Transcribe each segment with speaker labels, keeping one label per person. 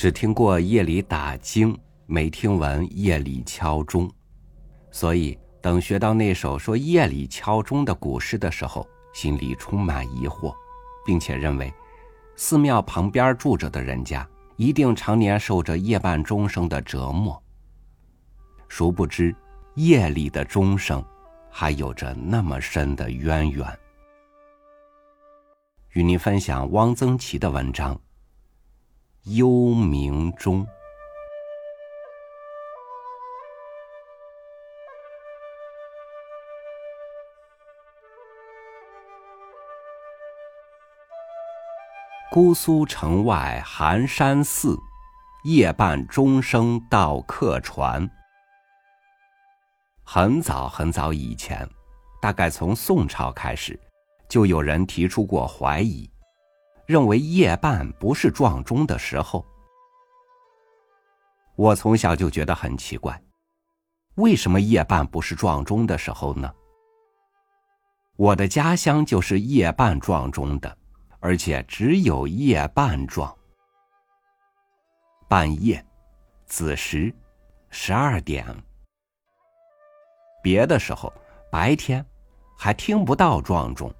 Speaker 1: 只听过夜里打更，没听闻夜里敲钟，所以等学到那首说夜里敲钟的古诗的时候，心里充满疑惑，并且认为，寺庙旁边住着的人家一定常年受着夜半钟声的折磨。殊不知，夜里的钟声，还有着那么深的渊源。与您分享汪曾祺的文章。幽冥中，姑苏城外寒山寺，夜半钟声到客船。很早很早以前，大概从宋朝开始，就有人提出过怀疑。认为夜半不是撞钟的时候，我从小就觉得很奇怪，为什么夜半不是撞钟的时候呢？我的家乡就是夜半撞钟的，而且只有夜半撞。半夜，子时，十二点，别的时候白天还听不到撞钟。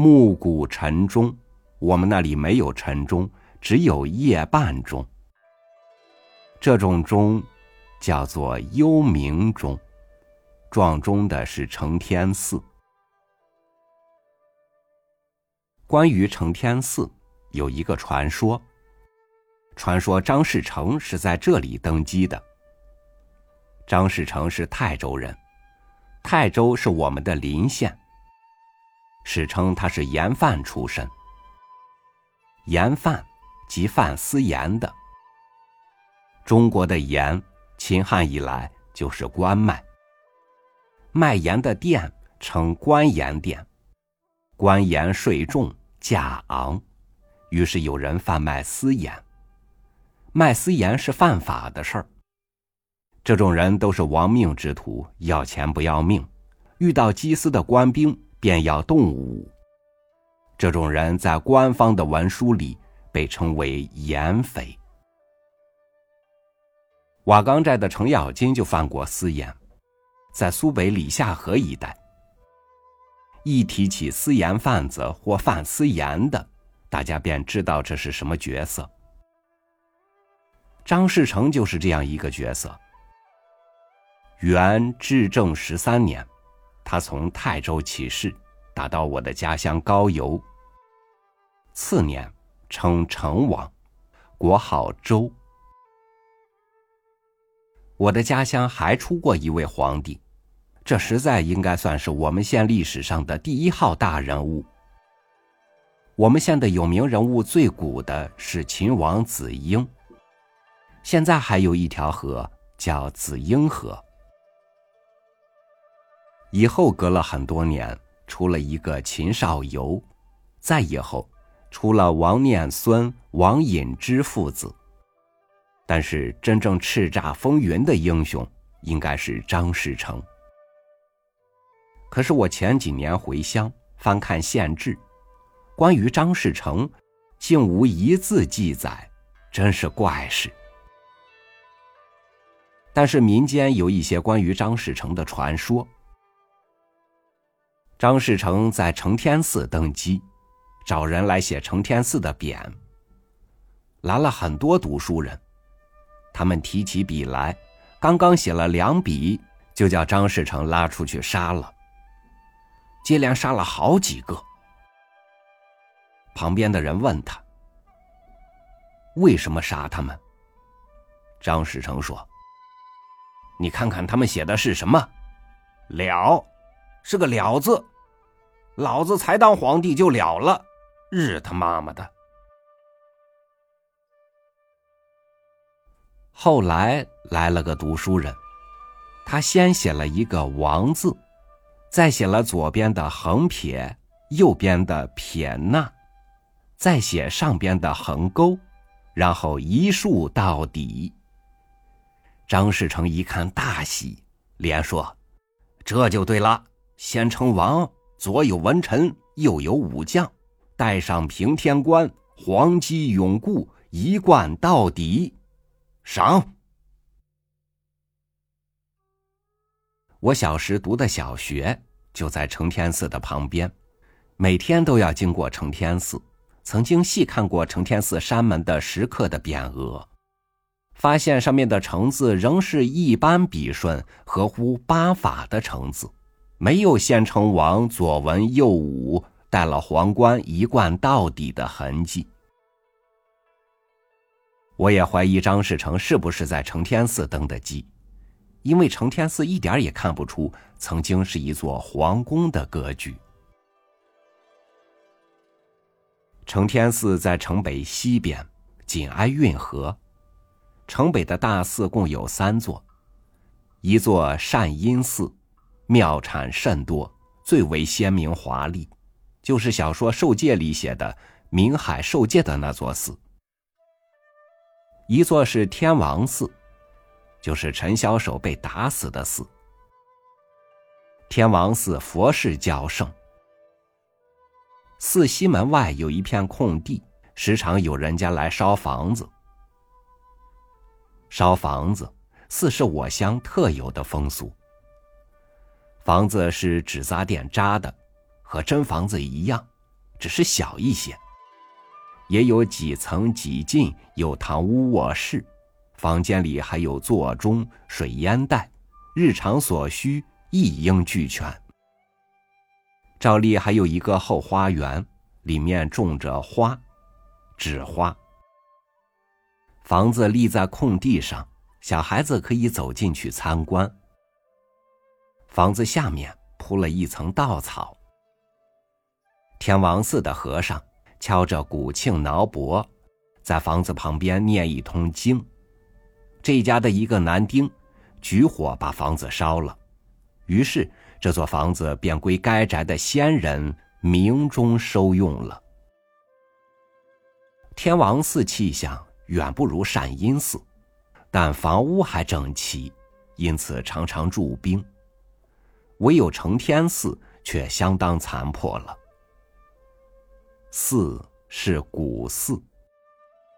Speaker 1: 暮鼓晨钟，我们那里没有晨钟，只有夜半钟。这种钟叫做幽冥钟，撞钟的是承天寺。关于承天寺，有一个传说，传说张士诚是在这里登基的。张士诚是泰州人，泰州是我们的邻县。史称他是盐贩出身。盐贩，即贩私盐的。中国的盐，秦汉以来就是官卖。卖盐的店称官盐店，官盐税重价昂，于是有人贩卖私盐。卖私盐是犯法的事儿。这种人都是亡命之徒，要钱不要命，遇到缉私的官兵。便要动武，这种人在官方的文书里被称为盐匪。瓦岗寨的程咬金就犯过私盐，在苏北李下河一带。一提起私盐贩子或贩私盐的，大家便知道这是什么角色。张士诚就是这样一个角色。元至正十三年。他从泰州起事，打到我的家乡高邮。次年称成王，国号周。我的家乡还出过一位皇帝，这实在应该算是我们县历史上的第一号大人物。我们县的有名人物最古的是秦王子婴，现在还有一条河叫子婴河。以后隔了很多年，出了一个秦少游，再以后，出了王念孙、王隐之父子。但是真正叱咤风云的英雄，应该是张士诚。可是我前几年回乡翻看县志，关于张士诚，竟无一字记载，真是怪事。但是民间有一些关于张士诚的传说。张士诚在承天寺登基，找人来写承天寺的匾。来了很多读书人，他们提起笔来，刚刚写了两笔，就叫张士诚拉出去杀了。接连杀了好几个。旁边的人问他：“为什么杀他们？”张士诚说：“你看看他们写的是什么？了。”是个了字，老子才当皇帝就了了，日他妈妈的！后来来了个读书人，他先写了一个王字，再写了左边的横撇，右边的撇捺，再写上边的横勾，然后一竖到底。张士诚一看大喜，连说：“这就对了。”先称王，左有文臣，右有武将，戴上平天冠，黄基永固，一贯到底。赏。我小时读的小学就在承天寺的旁边，每天都要经过承天寺。曾经细看过承天寺山门的石刻的匾额，发现上面的“承”字仍是一般笔顺、合乎八法的“承”字，没有先成王左文右武、戴了皇冠一贯到底的痕迹。我也怀疑张士诚是不是在承天寺登的基，因为承天寺一点也看不出曾经是一座皇宫的格局。承天寺在城北西边，紧挨运河。城北的大寺共有三座，一座善因寺，庙产甚多，最为鲜明华丽，就是小说《受戒》里写的明海受戒的那座寺。一座是天王寺，就是陈小手被打死的寺。天王寺佛事较盛，寺西门外有一片空地，时常有人家来烧房子。烧房子，似是我乡特有的风俗。房子是纸扎店扎的，和真房子一样，只是小一些。也有几层几进，有堂屋卧室，房间里还有座钟、水烟袋，日常所需一应俱全。照例还有一个后花园，里面种着花，纸花。房子立在空地上，小孩子可以走进去参观。房子下面铺了一层稻草。天王寺的和尚。敲着古磬挠脖，在房子旁边念一通经。这家的一个男丁举火把房子烧了，于是这座房子便归该宅的先人明中收用了。天王寺气象远不如善因寺，但房屋还整齐，因此常常驻兵。唯有承天寺却相当残破了。寺是古寺，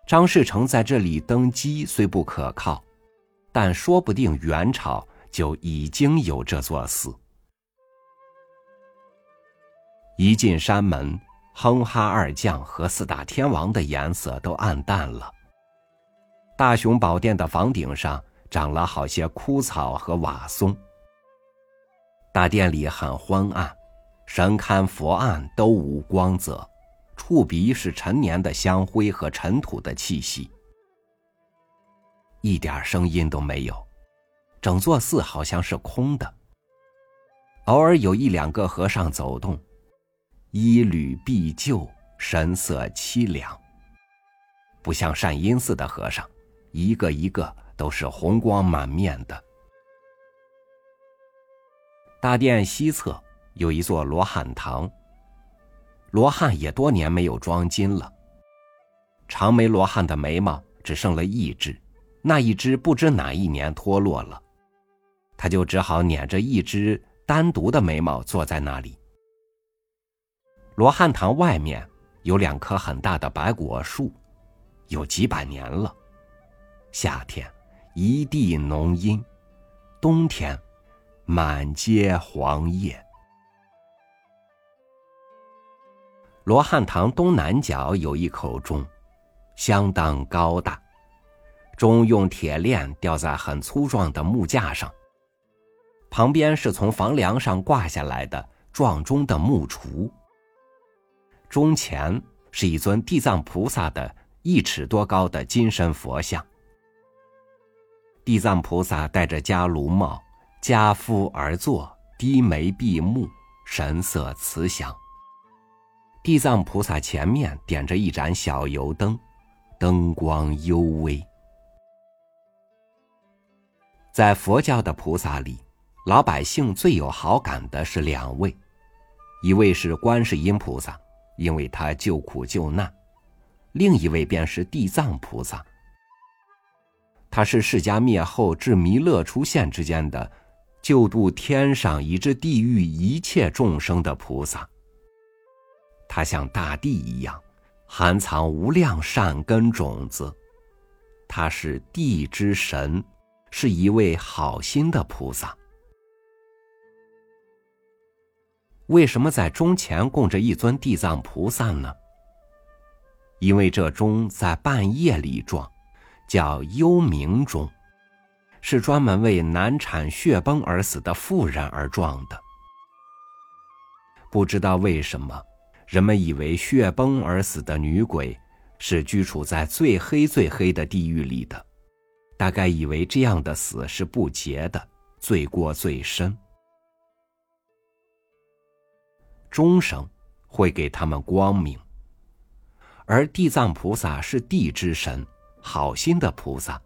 Speaker 1: 张士诚在这里登基虽不可靠，但说不定元朝就已经有这座寺。一进山门，哼哈二将和四大天王的颜色都暗淡了。大雄宝殿的房顶上长了好些枯草和瓦松。大殿里很昏暗，神龛佛案都无光泽。触鼻是陈年的香灰和尘土的气息，一点声音都没有，整座寺好像是空的。偶尔有一两个和尚走动，衣履敝旧，神色凄凉。不像善因寺的和尚，一个一个都是红光满面的。大殿西侧有一座罗汉堂。罗汉也多年没有装金了。长眉罗汉的眉毛只剩了一只，那一只不知哪一年脱落了，他就只好捻着一只单独的眉毛坐在那里。罗汉堂外面有两棵很大的白果树，有几百年了。夏天一地浓荫，冬天满街黄叶。罗汉堂东南角有一口钟，相当高大，钟用铁链吊在很粗壮的木架上。旁边是从房梁上挂下来的撞钟的木橱。钟前是一尊地藏菩萨的一尺多高的金身佛像。地藏菩萨戴着伽卢帽，家夫而坐，低眉闭目，神色慈祥。地藏菩萨前面点着一盏小油灯，灯光幽微。在佛教的菩萨里，老百姓最有好感的是两位，一位是观世音菩萨，因为他救苦救难；另一位便是地藏菩萨，他是释迦灭后至弥勒出现之间的，救度天上以至地狱一切众生的菩萨。他像大地一样，含藏无量善根种子。他是地之神，是一位好心的菩萨。为什么在钟前供着一尊地藏菩萨呢？因为这钟在半夜里撞，叫幽冥钟，是专门为难产血崩而死的妇人而撞的。不知道为什么，人们以为血崩而死的女鬼。是居处在最黑最黑的地狱里的，大概以为这样的死是不洁的，罪过最深。终生会给他们光明。而地藏菩萨是地之神，好心的菩萨，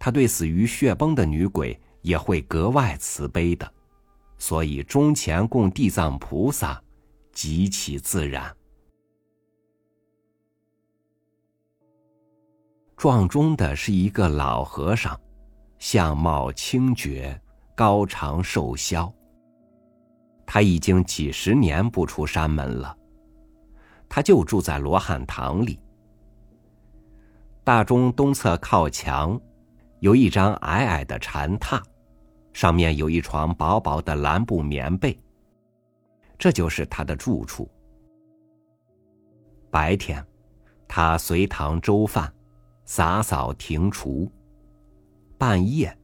Speaker 1: 他对死于血崩的女鬼也会格外慈悲的，所以钟前供地藏菩萨，极其自然。撞钟的是一个老和尚，相貌清绝，高长瘦削。他已经几十年不出山门了，他就住在罗汉堂里。大钟东侧靠墙，有一张矮矮的禅榻，上面有一床薄薄的蓝布棉被。这就是他的住处。白天，他随堂粥饭。洒扫庭除，半夜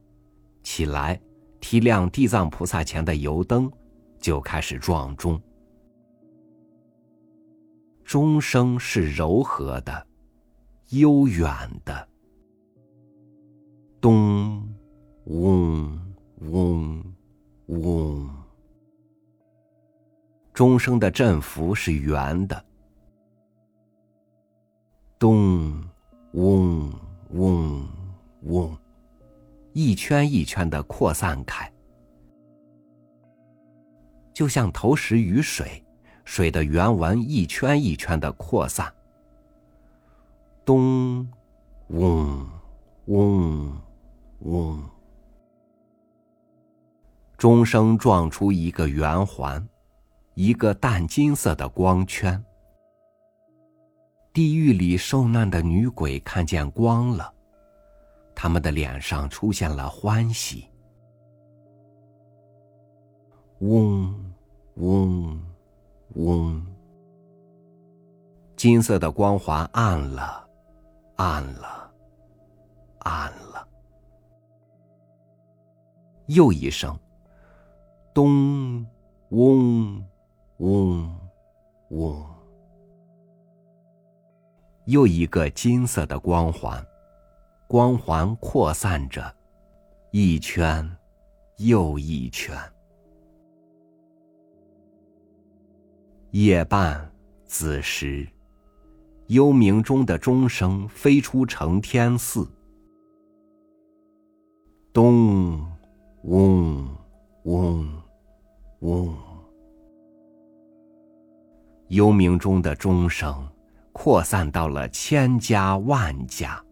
Speaker 1: 起来提亮地藏菩萨前的油灯，就开始撞钟。钟声是柔和的、悠远的，咚，嗡，嗡，嗡。钟声的振幅是圆的，咚。嗡嗡嗡，一圈一圈的扩散开，就像投石于水，水的原纹一圈一圈的扩散。咚，嗡，嗡，嗡，钟声撞出一个圆环，一个淡金色的光圈。地狱里受难的女鬼看见光了，他们的脸上出现了欢喜。嗡，嗡，嗡，金色的光环暗了，暗了，暗了。又一声，咚，嗡，嗡，嗡。又一个金色的光环，光环扩散着，一圈又一圈。夜半子时，幽冥中的钟声飞出承天寺，咚，嗡，嗡，嗡。幽冥中的钟声。扩散到了千家万家。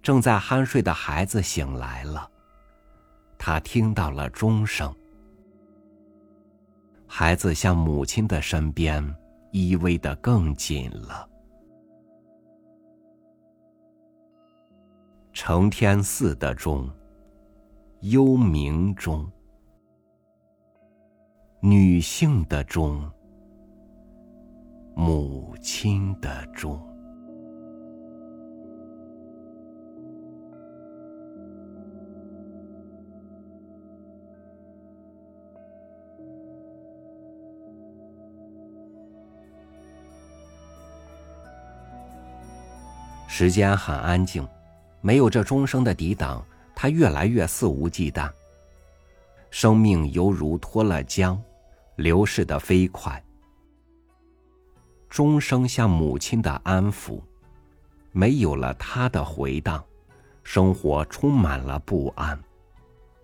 Speaker 1: 正在酣睡的孩子醒来了，他听到了钟声。孩子向母亲的身边依偎的更紧了。承天寺的钟，幽冥中，女性的钟。母亲的钟。时间很安静，没有这钟声的抵挡，他越来越肆无忌惮。生命犹如脱了缰，流逝的飞快。钟声像母亲的安抚，没有了他的回荡，生活充满了不安，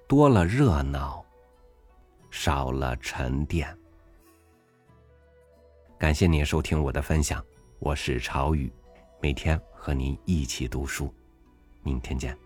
Speaker 1: 多了热闹，少了沉淀。感谢您收听我的分享，我是朝雨，每天和您一起读书，明天见。